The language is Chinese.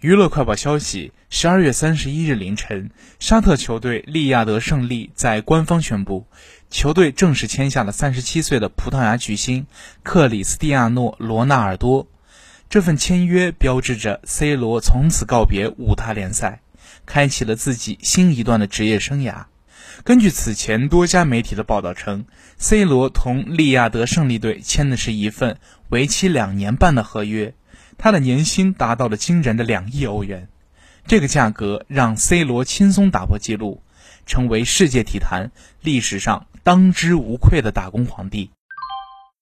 娱乐快报消息：十二月三十一日凌晨，沙特球队利亚德胜利在官方宣布，球队正式签下了三十七岁的葡萄牙巨星克里斯蒂亚诺·罗纳尔多。这份签约标志着 C 罗从此告别五大联赛，开启了自己新一段的职业生涯。根据此前多家媒体的报道称，C 罗同利亚德胜利队签的是一份为期两年半的合约。他的年薪达到了惊人的两亿欧元，这个价格让 C 罗轻松打破纪录，成为世界体坛历史上当之无愧的打工皇帝。